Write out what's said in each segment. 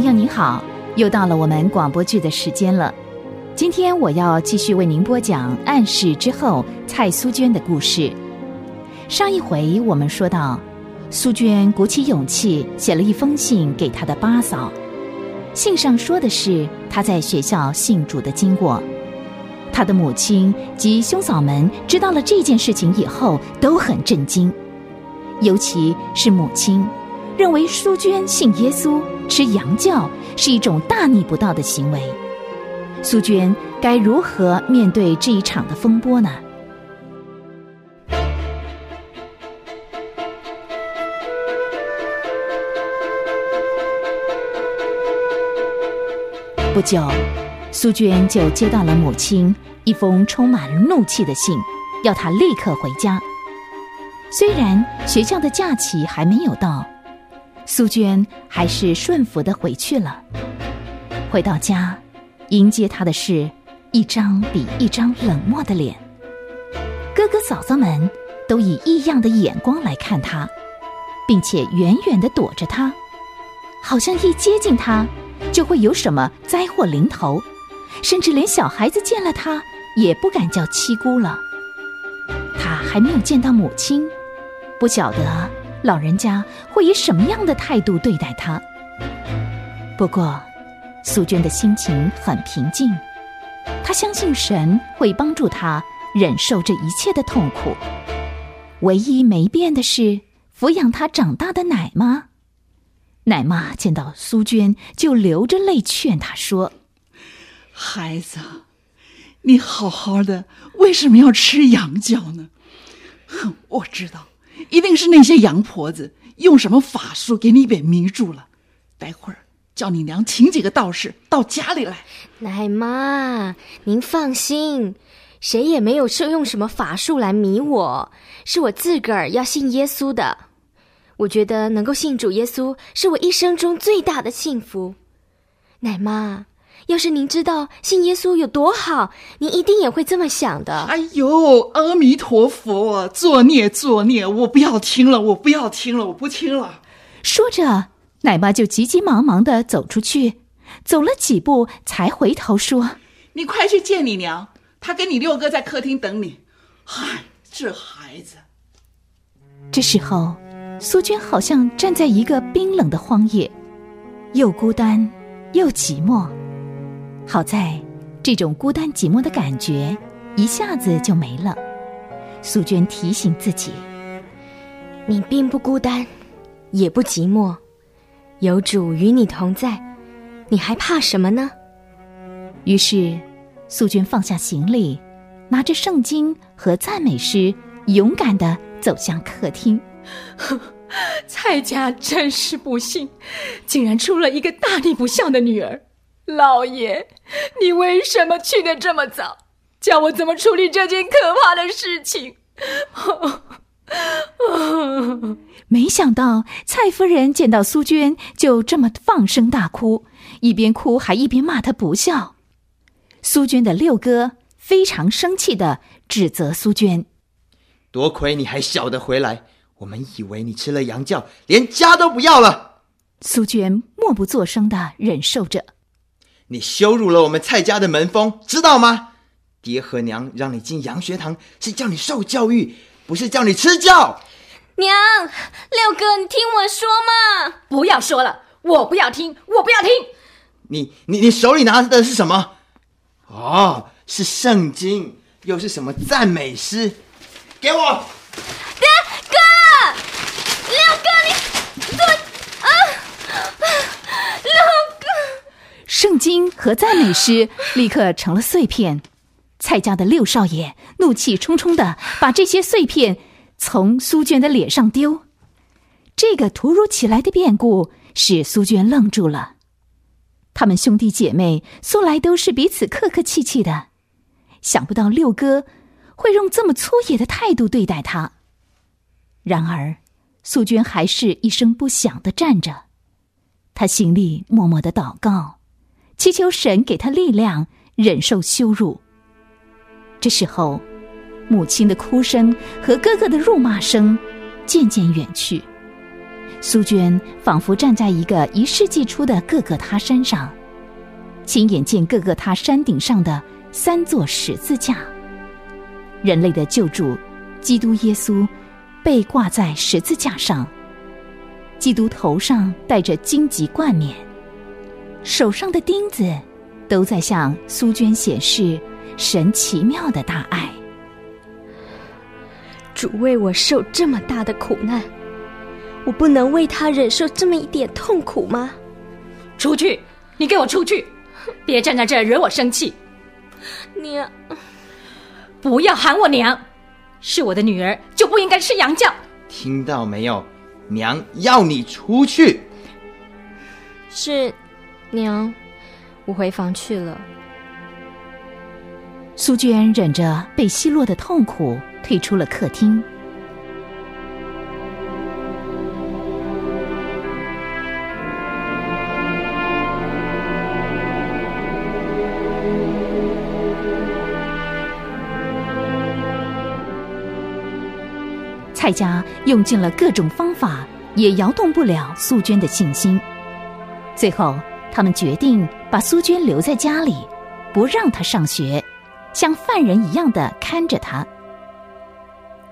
朋友您好，又到了我们广播剧的时间了。今天我要继续为您播讲《暗示之后》蔡苏娟的故事。上一回我们说到，苏娟鼓起勇气写了一封信给她的八嫂，信上说的是她在学校信主的经过。她的母亲及兄嫂们知道了这件事情以后都很震惊，尤其是母亲，认为苏娟信耶稣、吃洋教是一种大逆不道的行为。苏娟该如何面对这一场的风波呢？不久，苏娟就接到了母亲一封充满怒气的信，要她立刻回家。虽然学校的假期还没有到，苏娟还是顺服的回去了。回到家。迎接他的是一张比一张冷漠的脸，哥哥嫂嫂们都以异样的眼光来看他，并且远远的躲着他，好像一接近他就会有什么灾祸临头，甚至连小孩子见了他也不敢叫七姑了。他还没有见到母亲，不晓得老人家会以什么样的态度对待他。不过。苏娟的心情很平静，她相信神会帮助她忍受这一切的痛苦。唯一没变的是抚养她长大的奶妈。奶妈见到苏娟，就流着泪劝她说：“孩子，你好好的，为什么要吃羊角呢？哼，我知道，一定是那些洋婆子用什么法术给你给迷住了。待会儿。”叫你娘请几个道士到家里来。奶妈，您放心，谁也没有说用什么法术来迷我，是我自个儿要信耶稣的。我觉得能够信主耶稣是我一生中最大的幸福。奶妈，要是您知道信耶稣有多好，您一定也会这么想的。哎呦，阿弥陀佛，作孽作孽！我不要听了，我不要听了，我不听了。说着。奶妈就急急忙忙的走出去，走了几步才回头说：“你快去见你娘，她跟你六哥在客厅等你。”嗨，这孩子。这时候，苏娟好像站在一个冰冷的荒野，又孤单又寂寞。好在，这种孤单寂寞的感觉一下子就没了。素娟提醒自己：“你并不孤单，也不寂寞。”有主与你同在，你还怕什么呢？于是，素娟放下行李，拿着圣经和赞美诗，勇敢的走向客厅。蔡家真是不幸，竟然出了一个大逆不孝的女儿。老爷，你为什么去的这么早？叫我怎么处理这件可怕的事情？没想到蔡夫人见到苏娟就这么放声大哭，一边哭还一边骂她不孝。苏娟的六哥非常生气的指责苏娟：“多亏你还晓得回来，我们以为你吃了羊教，连家都不要了。”苏娟默不作声的忍受着。你羞辱了我们蔡家的门风，知道吗？爹和娘让你进洋学堂，是叫你受教育。不是叫你吃教，娘，六哥，你听我说嘛！不要说了，我不要听，我不要听。你你你手里拿的是什么？哦，是圣经，又是什么赞美诗？给我！爹，哥，六哥，你做啊！六哥，圣经和赞美诗立刻成了碎片。蔡家的六少爷怒气冲冲的把这些碎片从苏娟的脸上丢，这个突如其来的变故使苏娟愣住了。他们兄弟姐妹素来都是彼此客客气气的，想不到六哥会用这么粗野的态度对待他。然而，苏娟还是一声不响的站着，她心里默默的祷告，祈求神给他力量，忍受羞辱。这时候，母亲的哭声和哥哥的辱骂声渐渐远去。苏娟仿佛站在一个一世纪初的各个他山上，亲眼见各个他山顶上的三座十字架，人类的救主基督耶稣被挂在十字架上，基督头上戴着荆棘冠冕，手上的钉子都在向苏娟显示神奇妙的大爱。主为我受这么大的苦难，我不能为他忍受这么一点痛苦吗？出去！你给我出去！别站在这儿惹我生气！娘，不要喊我娘！是我的女儿就不应该吃洋教。听到没有？娘要你出去。是，娘，我回房去了。苏娟忍着被奚落的痛苦，退出了客厅。蔡家用尽了各种方法，也摇动不了苏娟的信心。最后，他们决定把苏娟留在家里，不让她上学。像犯人一样的看着她。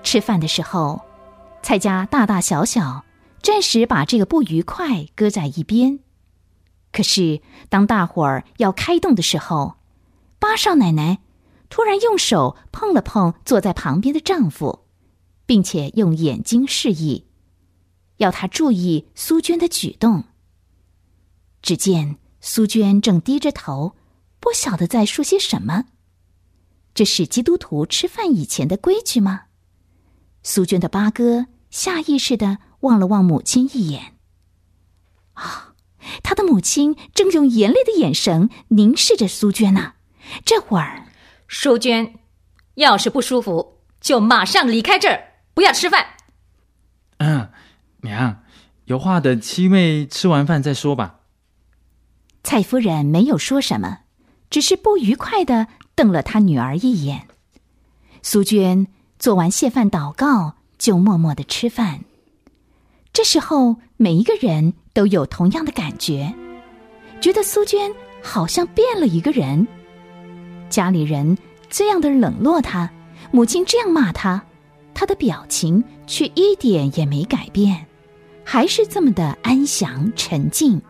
吃饭的时候，蔡家大大小小暂时把这个不愉快搁在一边。可是当大伙儿要开动的时候，八少奶奶突然用手碰了碰坐在旁边的丈夫，并且用眼睛示意，要他注意苏娟的举动。只见苏娟正低着头，不晓得在说些什么。这是基督徒吃饭以前的规矩吗？苏娟的八哥下意识的望了望母亲一眼。啊，他的母亲正用严厉的眼神凝视着苏娟呢。这会儿，苏娟，要是不舒服，就马上离开这儿，不要吃饭。嗯，娘，有话等七妹吃完饭再说吧。蔡夫人没有说什么，只是不愉快的。瞪了他女儿一眼，苏娟做完谢饭祷告，就默默的吃饭。这时候，每一个人都有同样的感觉，觉得苏娟好像变了一个人。家里人这样的冷落她，母亲这样骂她，她的表情却一点也没改变，还是这么的安详沉静。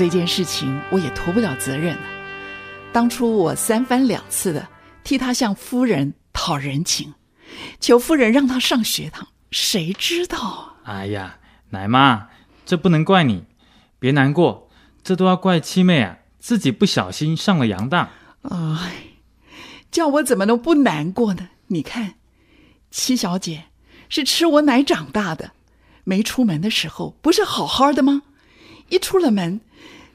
这件事情我也脱不了责任了。当初我三番两次的替他向夫人讨人情，求夫人让他上学堂，谁知道？哎呀，奶妈，这不能怪你，别难过，这都要怪七妹啊，自己不小心上了洋当。哎，叫我怎么能不难过呢？你看，七小姐是吃我奶长大的，没出门的时候不是好好的吗？一出了门。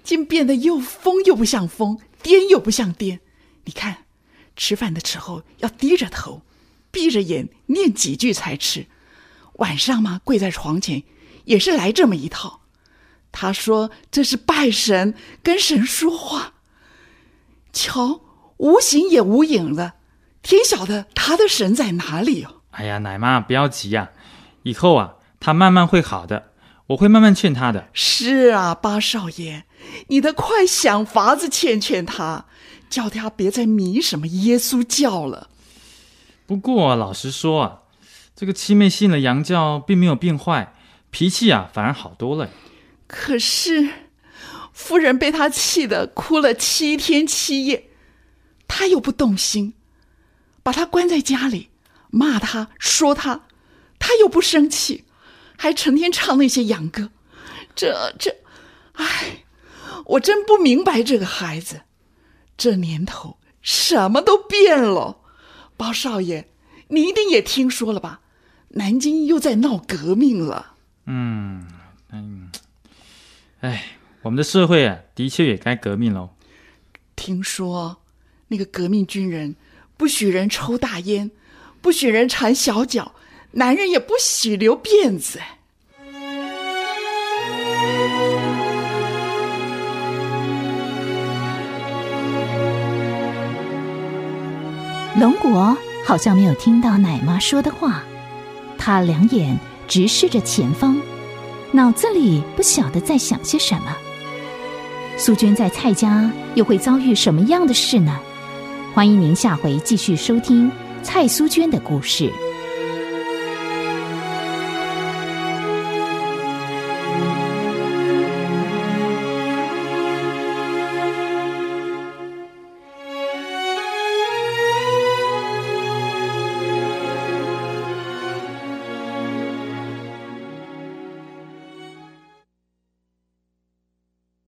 竟变得又疯又不像疯，癫又不像癫。你看，吃饭的时候要低着头，闭着眼念几句才吃。晚上嘛，跪在床前也是来这么一套。他说这是拜神，跟神说话。瞧，无形也无影了，天晓得他的神在哪里哦。哎呀，奶妈不要急呀，以后啊，他慢慢会好的。我会慢慢劝他的。是啊，八少爷，你得快想法子劝劝他，叫他别再迷什么耶稣教了。不过老实说啊，这个七妹信了洋教，并没有变坏，脾气啊反而好多了。可是夫人被他气得哭了七天七夜，他又不动心，把他关在家里，骂他说他，他又不生气。还成天唱那些洋歌，这这，唉，我真不明白这个孩子。这年头什么都变了。包少爷，你一定也听说了吧？南京又在闹革命了。嗯嗯，哎，我们的社会啊，的确也该革命喽。听说那个革命军人不许人抽大烟，不许人缠小脚。男人也不许留辫子。龙国好像没有听到奶妈说的话他两眼直视着前方脑子里不晓得在想些什么。苏娟在蔡家又会遭遇什么样的事呢？欢迎您下回继续收听蔡苏娟的故事。